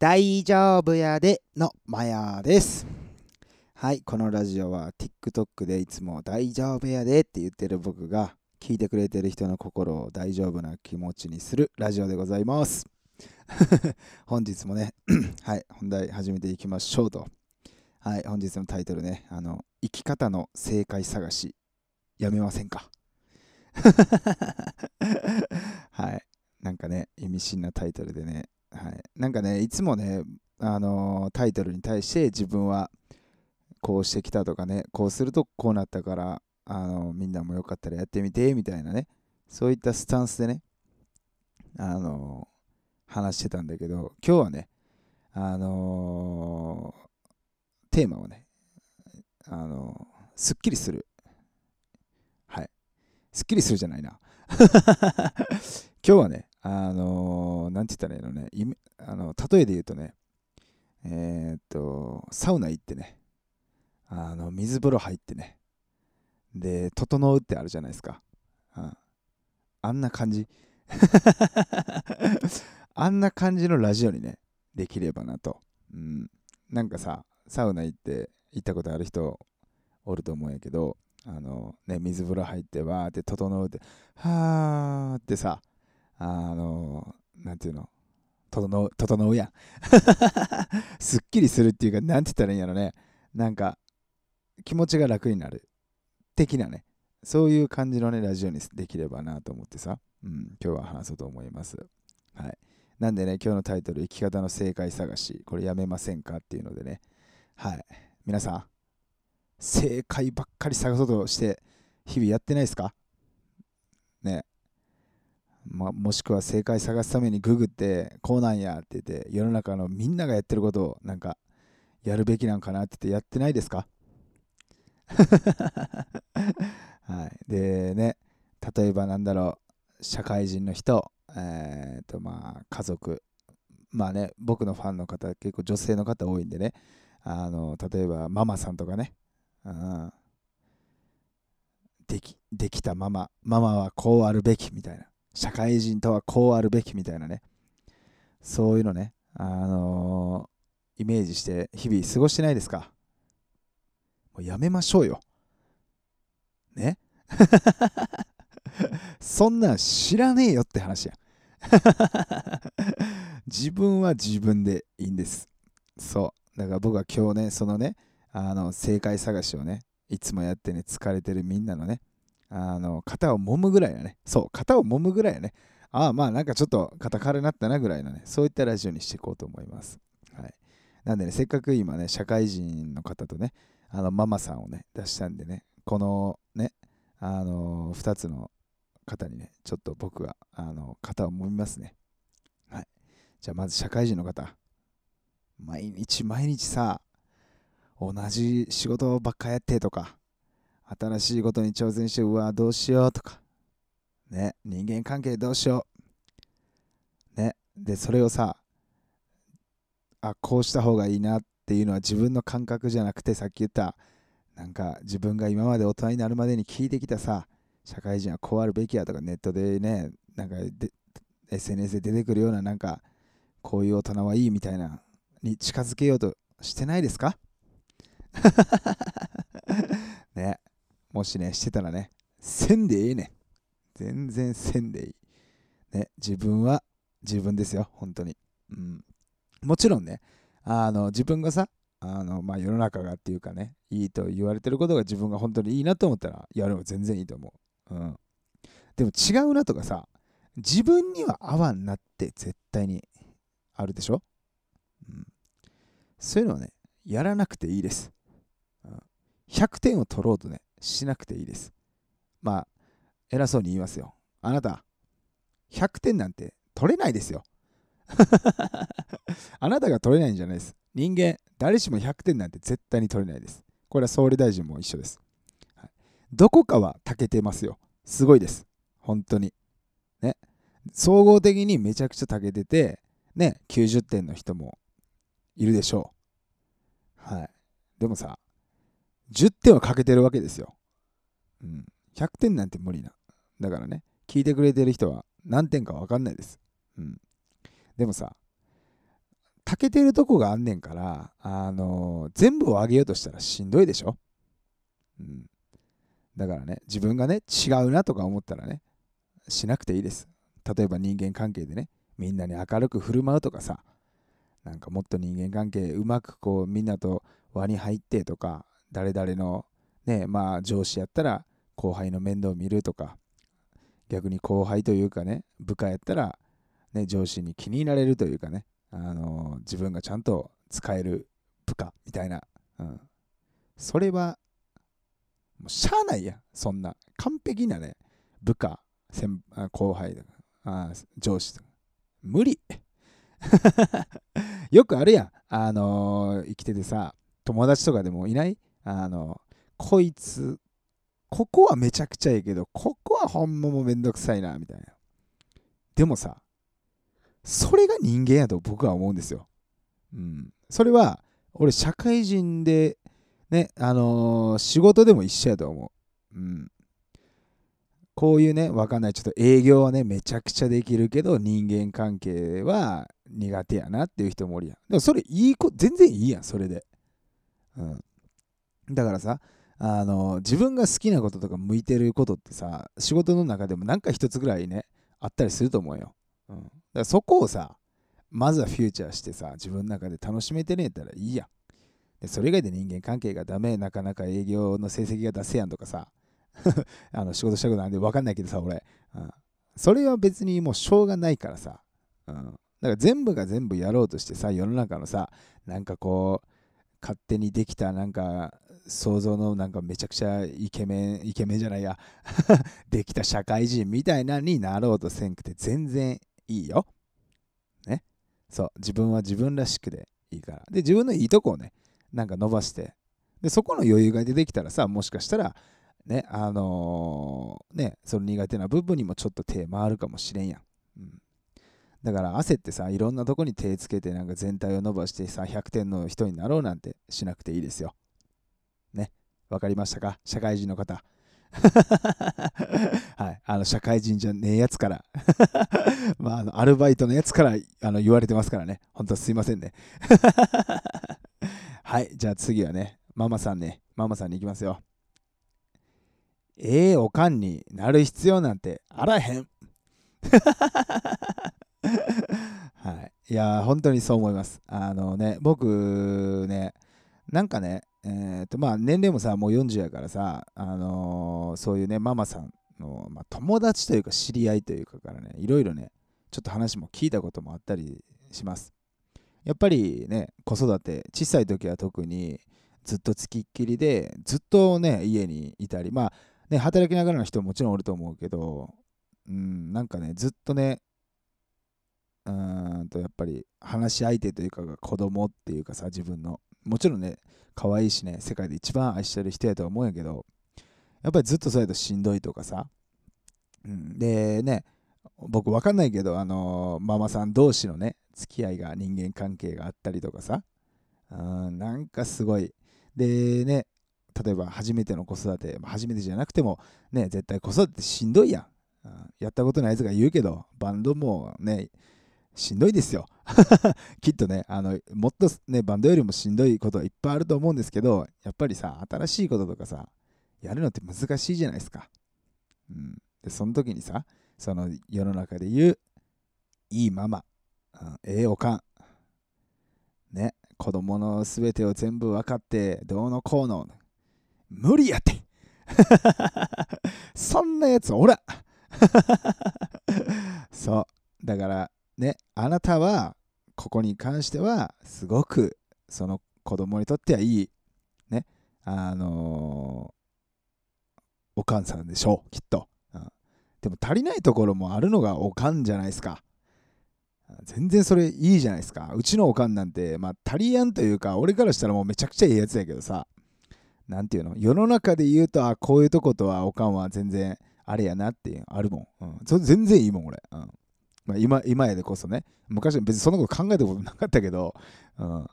大丈夫やでのマヤです。はい、このラジオは TikTok でいつも大丈夫やでって言ってる僕が聞いてくれてる人の心を大丈夫な気持ちにするラジオでございます。本日もね、はい、本題始めていきましょうと。はい、本日のタイトルね、あの、生き方の正解探し、やめませんか？はい、なんかね、意味深なタイトルでね、はい、なんかね、いつもね、あのータイトルに対して自分はこうしてきたとかね、こうするとこうなったから、あのみんなもよかったらやってみてみたいなね、そういったスタンスでね、あの話してたんだけど、今日はね、あのテーマをね、あのすっきりする。はい。すっきりするじゃないな。今日はね、あのーなんて言ったらいいのね、あの例えで言うとね、えーっと、サウナ行ってね、あの水風呂入ってね、で、整うってあるじゃないですか。うんあんな感じ。あんな感じのラジオにね、できればなと。うん、なんかさ、サウナ行って行ったことある人おると思うんやけど、あのね、水風呂入ってわーって整うって、はーってさ、あの、なんていうの、整う、整うやん。すっきりするっていうか、なんて言ったらいいんやろね。なんか、気持ちが楽になる。的なね。そういう感じのね、ラジオにできればなと思ってさ、うん、今日は話そうと思います。はい。なんでね、今日のタイトル、生き方の正解探し、これやめませんかっていうのでね、はい。皆さん、正解ばっかり探そうとして、日々やってないですか？ね。ま、もしくは正解探すためにググって、こうなんやって言って、世の中のみんながやってることをなんか、やるべきなんかなって言ってやってないですか？はい。でね、例えばなんだろう、社会人の人、えっ、とまあ家族、まあね、僕のファンの方、結構女性の方多いんでね、あの、例えばママさんとかね、うん、でき、できたママ、ママはこうあるべきみたいな、社会人とはこうあるべきみたいなね、そういうのね、あのイメージして日々過ごしてないですか？もうやめましょうよ。ね？そんなん知らねえよって話や。自分は自分でいいんです。そう。だから僕は今日ね、そのね、あの正解探しをね、いつもやってね、疲れてるみんなのね、あの肩を揉むぐらいだね。そう、肩を揉むぐらいだね。ああ、まあなんかちょっと肩軽なったなぐらいのね、そういったラジオにしていこうと思います。はい。なんでね、せっかく今ね、社会人の方とね、あのママさんをね、出したんでね、このね、あの2つの方にね、ちょっと僕があの肩を揉みますね。はい。じゃあまず社会人の方。毎日毎日さ、同じ仕事ばっかやってとか、新しいことに挑戦して、うわ、どうしようとか、ね、人間関係どうしよう。ね、で、それをさ、あ、こうした方がいいなっていうのは自分の感覚じゃなくて、さっき言った、なんか自分が今まで大人になるまでに聞いてきたさ、社会人はこうあるべきやとか、ネットでね、なんか SNS で出てくるような、なんか、こういう大人はいいみたいな、に近づけようとしてないですか？ね、もしね、してたらね、せんでええねん。全然せんでいい。ね、自分は自分ですよ、本当に。うん、もちろんね、あの自分がさ、あのまあ、世の中がっていうかね、いいと言われてることが自分が本当にいいなと思ったら、やるの全然いいと思う。うん、でも違うなとかさ、自分には合わんなって絶対にあるでしょ、うん、そういうのはね、やらなくていいです。うん、100点を取ろうとね、しなくていいです。まあ、偉そうに言いますよ。あなた、100点なんて取れないですよ。あなたが取れないんじゃないです。人間、誰しも100点なんて絶対に取れないです。これは総理大臣も一緒です。はい、どこかは長けてますよ。すごいです。本当に。ね。総合的にめちゃくちゃ長けてて、ね、90点の人もいるでしょう。はい。でもさ、10点は欠けてるわけですよ。うん。100点なんて無理な。だからね、聞いてくれてる人は何点か分かんないです。うん。でもさ、たけてるとこがあんねんから、あのー全部をあげようとしたらしんどいでしょ。うん。だからね、自分がね、違うなとか思ったらね、しなくていいです。例えば人間関係でね、みんなに明るく振る舞うとかさ、なんかもっと人間関係うまくこうみんなと輪に入ってとか、誰々のね、まあ上司やったら後輩の面倒を見るとか、逆に後輩というかね、部下やったら、ね、上司に気に入られるというかね、あの自分がちゃんと使える部下みたいな、うん、それはもうしゃあないやそんな。完璧なね部下先後輩とかあ上司。とか無理。よくあるやん。あの生きててさ友達とかでもいないあのこいつここはめちゃくちゃいいけどここはほんまもめんどくさいなみたいなでもさそれが人間やと僕は思うんですよ。うん。それは、俺、社会人で、ね、あのー仕事でも一緒やと思う。うん。こういうね、わかんない、ちょっと営業はね、めちゃくちゃできるけど、人間関係は苦手やなっていう人もおるやん。でもそれいい子、全然いいやん、それで。うん。だからさ、あの自分が好きなこととか向いてることってさ、仕事の中でもなんか一つぐらいね、あったりすると思うよ。うん、だからそこをさまずはフューチャーしてさ自分の中で楽しめてねえたらいいやん。でそれ以外で人間関係がダメなかなか営業の成績が出せやんとかさ あの仕事したことなんで分かんないけどさ俺、うん、それは別にもうしょうがないからさ、うん、だから全部が全部やろうとしてさ世の中のさなんかこう勝手にできたなんか想像のなんかめちゃくちゃイケメンイケメンじゃないや できた社会人みたいなになろうとせんくて全然いいよ。ね。そう。自分は自分らしくでいいから。で、自分のいいとこをね、なんか伸ばして。で、そこの余裕が出てきたらさ、もしかしたら、ね、あのーね、その苦手な部分にもちょっと手回るかもしれんやん。だから焦ってさ、いろんなとこに手つけて、なんか全体を伸ばしてさ、100点の人になろうなんてしなくていいですよ。ね。わかりましたか？社会人の方。はい、あの社会人じゃねえやつから まあ、あのアルバイトのやつからあの言われてますからね。本当すいませんね。はい、じゃあ次はね、ママさんね、ママさんに行きますよ。ええおかんになる必要なんてあらへん。はい、いや、本当にそう思います。あのね、僕ね、なんかね、えーとまあ、年齢もさもう40やからさ、あのーそういうねママさんの、まあ、友達というか知り合いというかからねいろいろねちょっと話も聞いたこともあったりします。やっぱりね子育て小さい時は特にずっとつきっきりでずっとね家にいたりまあね働きながらの人ももちろんおると思うけどうんなんかねずっとねうんとやっぱり話し相手というかが子供っていうかさ自分のもちろんね可愛いしね世界で一番愛してる人やとは思うんやけどやっぱりずっとそうやとしんどいとかさ、うん、でね僕わかんないけどあのママさん同士のね付き合いが人間関係があったりとかさ。うんなんかすごい。でね例えば初めての子育て初めてじゃなくてもね絶対子育てしんどいやん、うんやったことないやつが言うけどバンドもねしんどいですよ。きっとねあのもっとねバンドよりもしんどいことはいっぱいあると思うんですけどやっぱりさ新しいこととかさやるのって難しいじゃないですか、うん、でその時にさその世の中で言ういいママ、うん、ええおかんね子供の全てを全部分かってどうのこうの無理やって。そんなやつおら そう。だからねあなたはここに関してはすごくその子供にとってはいいねあのーおかんさんでしょうきっと、うん。でも足りないところもあるのがおかんじゃないですか。全然それいいじゃないですか。うちのおかんなんてまあ足りやんというか俺からしたらもうめちゃくちゃいいやつやけどさ。なんていうの？世の中で言うとあこういうとことはおかんは全然あれやなっていうあるもん、うん、それ全然いいもん俺、うん。まあ、今今やでこそね。昔は別にそんなこと考えたことなかったけど、うん、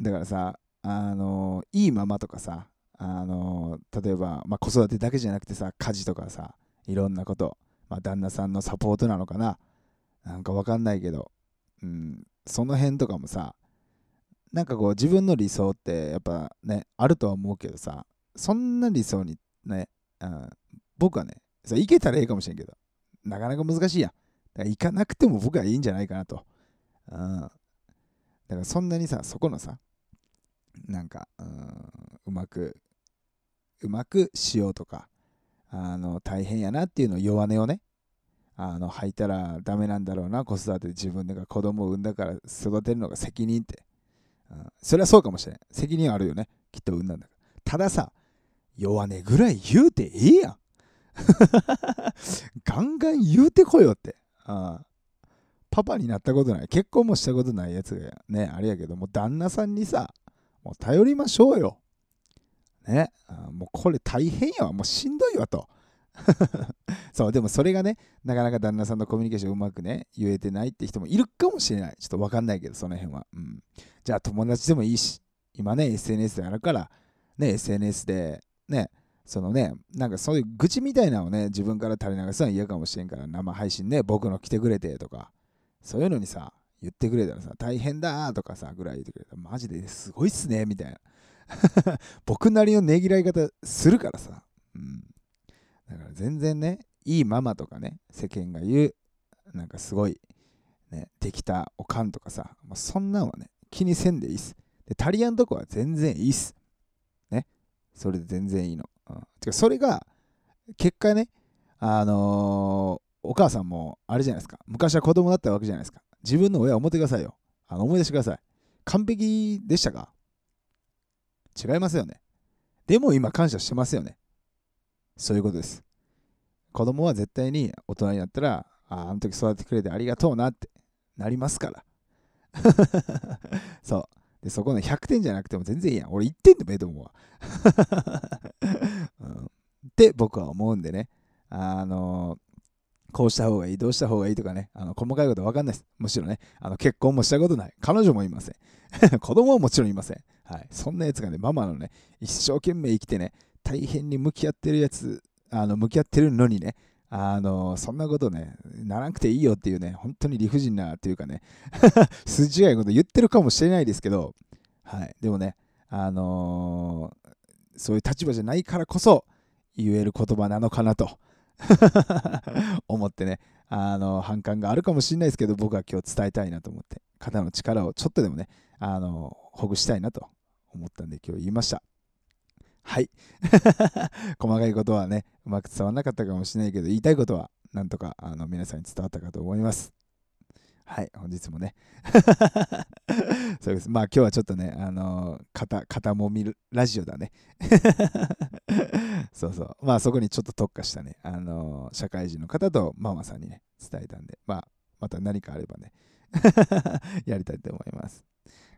だからさあのいいママとかさあの例えば、まあ、子育てだけじゃなくてさ家事とかさいろんなこと、まあ、旦那さんのサポートなのかな。なんかわかんないけど。うん、その辺とかもさなんかこう自分の理想ってやっぱねあるとは思うけどさそんな理想にね、うん、僕はねいけたらいいかもしれんけど。なかなか難しいやん。だから行かなくても僕はいいんじゃないかなと、うん、だからそんなにさそこのさなんか、うん、うまくうまくしようとかあの大変やなっていうのを弱音をねあの吐いたらダメなんだろうな。子育て自分が子供を産んだから育てるのが責任って、うん、それはそうかもしれん。責任はあるよね。きっと産んだんだから。たださ弱音ぐらい言うてええやん。ガンガン言うてこよって、うん、パパになったことない結婚もしたことないやつがねあれやけども旦那さんにさもう頼りましょうよね、もうこれ大変やわ、もうしんどいわと。そう、でもそれがね、なかなか旦那さんのコミュニケーションうまくね、言えてないって人もいるかもしれない。ちょっとわかんないけど、その辺は。うん。じゃあ友達でもいいし、今ね、SNS であるから、ね、SNS で、ね、そのね、なんかそういう愚痴みたいなのをね、自分から垂れ流すのは嫌かもしれんから、生配信ね、僕の来てくれてとか、そういうのにさ、言ってくれたらさ、大変だとかさ、ぐらい言ってくれたら、マジですごいっすね、みたいな。僕なりのねぎらい方するからさ。うん。だから全然ね、いいママとかね、世間が言う、なんかすごい、ね、できたおかんとかさ、もうそんなんはね、気にせんでいいっす。で、タリアンとこは全然いいっす。ね。それで全然いいの。うん。てか、それが、結果ね、あのー、お母さんもあれじゃないですか。昔は子供だったわけじゃないですか。自分の親を思ってくださいよ。あの思い出してください。完璧でしたか？違いますよね。でも今感謝してますよね。そういうことです。子供は絶対に大人になったら、ああの時育ててくれてありがとうなってなりますから。そう。で、そこの100点じゃなくても全然いいやん。俺1点でもええと思うわ。うん、って僕は思うんでね。あの、こうした方がいい、どうした方がいいとかね、あの細かいことわかんないです。むしろね、あの結婚もしたことない。彼女もいません。子供はもちろんいません。はい。そんなやつがね、ママのね、一生懸命生きてね、大変に向き合ってるやつ、あの、向き合ってるのにね、あの、そんなことね、ならなくていいよっていうね、本当に理不尽なっていうかね、筋違いこと言ってるかもしれないですけど、はい。でもね、あのー、そういう立場じゃないからこそ言える言葉なのかなと 思ってね、あの、反感があるかもしれないですけど、僕は今日伝えたいなと思って、肩の力をちょっとでもね、あの、ほぐしたいなと思ったんで今日言いました。はい。細かいことはね、うまく伝わらなかったかもしれないけど、言いたいことはなんとかあの皆さんに伝わったかと思います。はい、本日もね。そうです。まあ今日はちょっとね、あのー、肩、肩もみるラジオだね。そうそう。まあそこにちょっと特化したね、あのー、社会人の方とママさんにね、伝えたんで、まあまた何かあればね、やりたいと思います。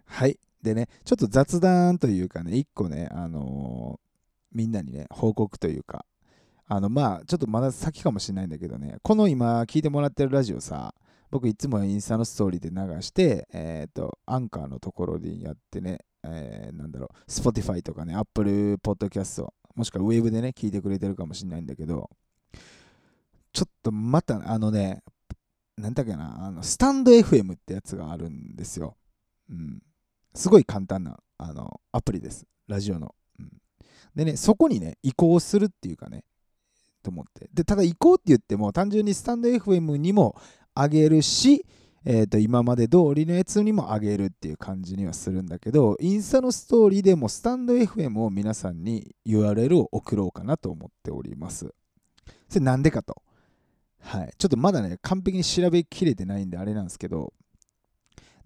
はい。でね、ちょっと雑談というかね、一個ね、あのー、みんなにね、報告というか、あの、まあ、ちょっとまだ先かもしれないんだけどね、この今聞いてもらってるラジオさ、僕いつもインスタのストーリーで流して、えっ、ー、と、アンカーのところでやってね、えー、なんだろう、Spotify とかね、Apple Podcast、もしくはウェブでね、聞いてくれてるかもしれないんだけど、ちょっとまた、あのね、なんだっけな、あのスタンド FM ってやつがあるんですよ。うん。すごい簡単なあのアプリです。ラジオの。うん、でね、そこにね、移行するっていうかね、と思って。で、ただ移行って言っても、単純にスタンド FM にも上げるし、えー、と今まで通りのやつにも上げるっていう感じにはするんだけど、インスタのストーリーでもスタンド FM を皆さんに URL を送ろうかなと思っております。それなんでかと。はい。ちょっとまだね、完璧に調べきれてないんであれなんですけど、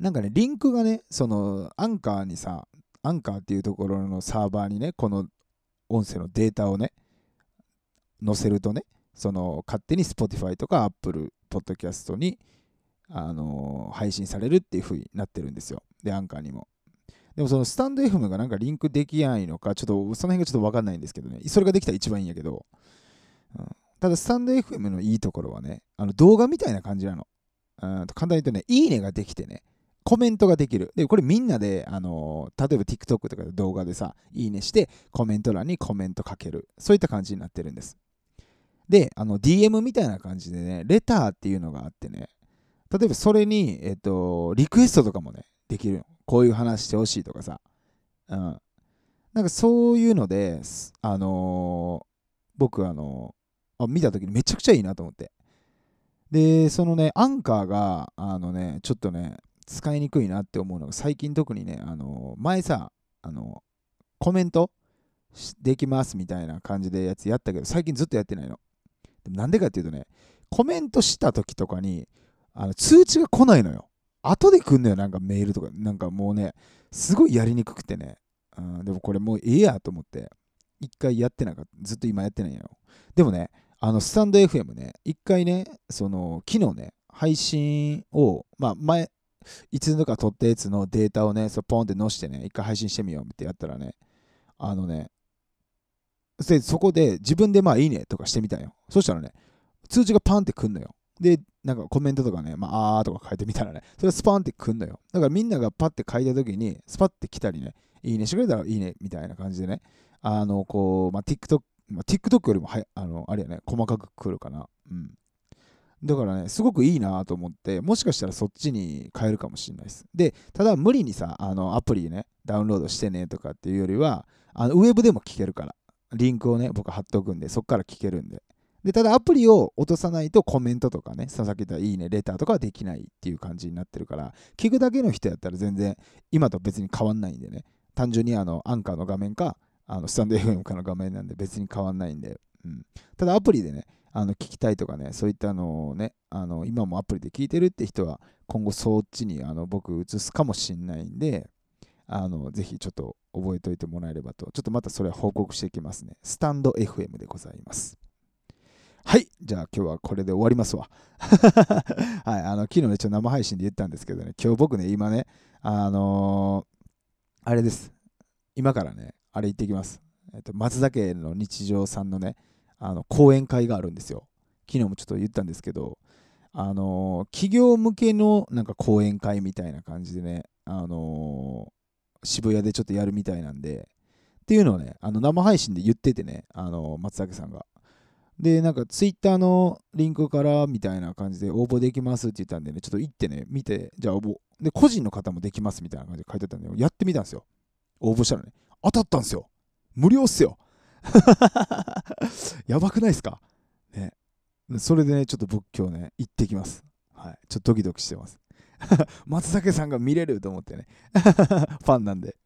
なんかね、リンクがね、そのアンカーにさ、アンカーっていうところのサーバーにね、この音声のデータをね、載せるとね、その勝手に Spotify とか Apple Podcast に、あのー、配信されるっていう風になってるんですよ。で、アンカーにも。でもそのスタンド FM がなんかリンクできないのか、ちょっとその辺がちょっとわかんないんですけどね、それができたら一番いいんやけど、うん、ただスタンド FM のいいところはね、あの動画みたいな感じなの。うん、簡単に言うとね、いいねができてね、コメントができる。で、これみんなで、あのー、例えば TikTok とかで動画でさ、いいねして、コメント欄にコメントかける。そういった感じになってるんです。で、あの、DM みたいな感じでね、レターっていうのがあってね、例えばそれに、えっと、リクエストとかもね、できるよ。こういう話してほしいとかさ。うん。なんかそういうので、あのー、僕、あのー、あ見た時にめちゃくちゃいいなと思って。で、そのね、アンカーが、あのね、ちょっとね、使いにくいなって思うのが、最近特にね、あのー、前さ、あのコメントできますみたいな感じでやつやったけど、最近ずっとやってないの。でもなんでかっていうとね、コメントした時とかに、あの通知が来ないのよ。後で来んのよ、なんかメールとか。なんかもうね、すごいやりにくくてね。うん、でもこれもうええやと思って、一回やってなかった。ずっと今やってないよ。でもね、あの、スタンド FM ね、一回ね、その、昨日ね、配信を、まあ、前、いつのか撮ったやつのデータをね、そポンって載してね、一回配信してみようってやったらね、あのね、でそこで自分でまあいいねとかしてみたよ。そしたらね、通知がパンってくんのよ。で、なんかコメントとかね、まあ、あーとか書いてみたらね、それスパンってくんのよ。だからみんながパッて書いた時に、スパッて来たりね、いいねしてくれたらいいねみたいな感じでね、あの、こう、まあ、TikTok、まあ、TikTok よりもはあの、あれやね、細かく来るかな。うん。だからね、すごくいいなと思って、もしかしたらそっちに変えるかもしれないです。で、ただ無理にさ、あのアプリね、ダウンロードしてねとかっていうよりは、あのウェブでも聞けるから、リンクをね、僕貼っておくんで、そっから聞けるんで。で、ただアプリを落とさないとコメントとかね、さっき言ったいいね、レターとかはできないっていう感じになってるから、聞くだけの人やったら全然今と別に変わんないんでね、単純にあのアンカーの画面か、あのスタンド FM かの画面なんで別に変わんないんで、うん、ただアプリでね、あの聞きたいとかね、そういったのをね、あの今もアプリで聞いてるって人は、今後そっちにあの僕移すかもしんないんで、あのぜひちょっと覚えておいてもらえればと、ちょっとまたそれは報告していきますね。スタンド FM でございます。はい。じゃあ今日はこれで終わりますわ。はい。あの、昨日ね、ちょっと生配信で言ったんですけどね、今日僕ね、今ね、あのー、あれです。今からね、あれ行ってきます。えっと、松坂の日常さんのね、あの、講演会があるんですよ。昨日もちょっと言ったんですけど、あのー、企業向けのなんか講演会みたいな感じでね、あの、渋谷でちょっとやるみたいなんで、っていうのをね、あの生配信で言っててね、あの松坂さんが。で、なんかツイッターのリンクからみたいな感じで応募できますって言ったんでね、ちょっと行ってね、見て、じゃあ応募。で、個人の方もできますみたいな感じで書いてたんで、やってみたんですよ。応募したらね、当たったんですよ。無料っすよ。やばくないですか？ね。それでね、ちょっと僕今日ね、行ってきます。はい。ちょっとドキドキしてます。松坂さんが見れると思ってね。ファンなんで、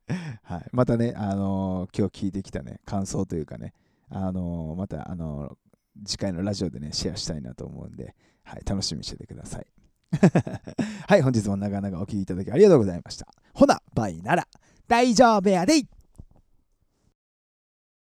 はい、またね、あのー、今日聞いてきたね、感想というかね、あのー、また、あのー、次回のラジオでね、シェアしたいなと思うんで、はい、楽しみにしててください。はい、本日も長々お聴きいただきありがとうございました。ほな、バイなら。大丈夫やで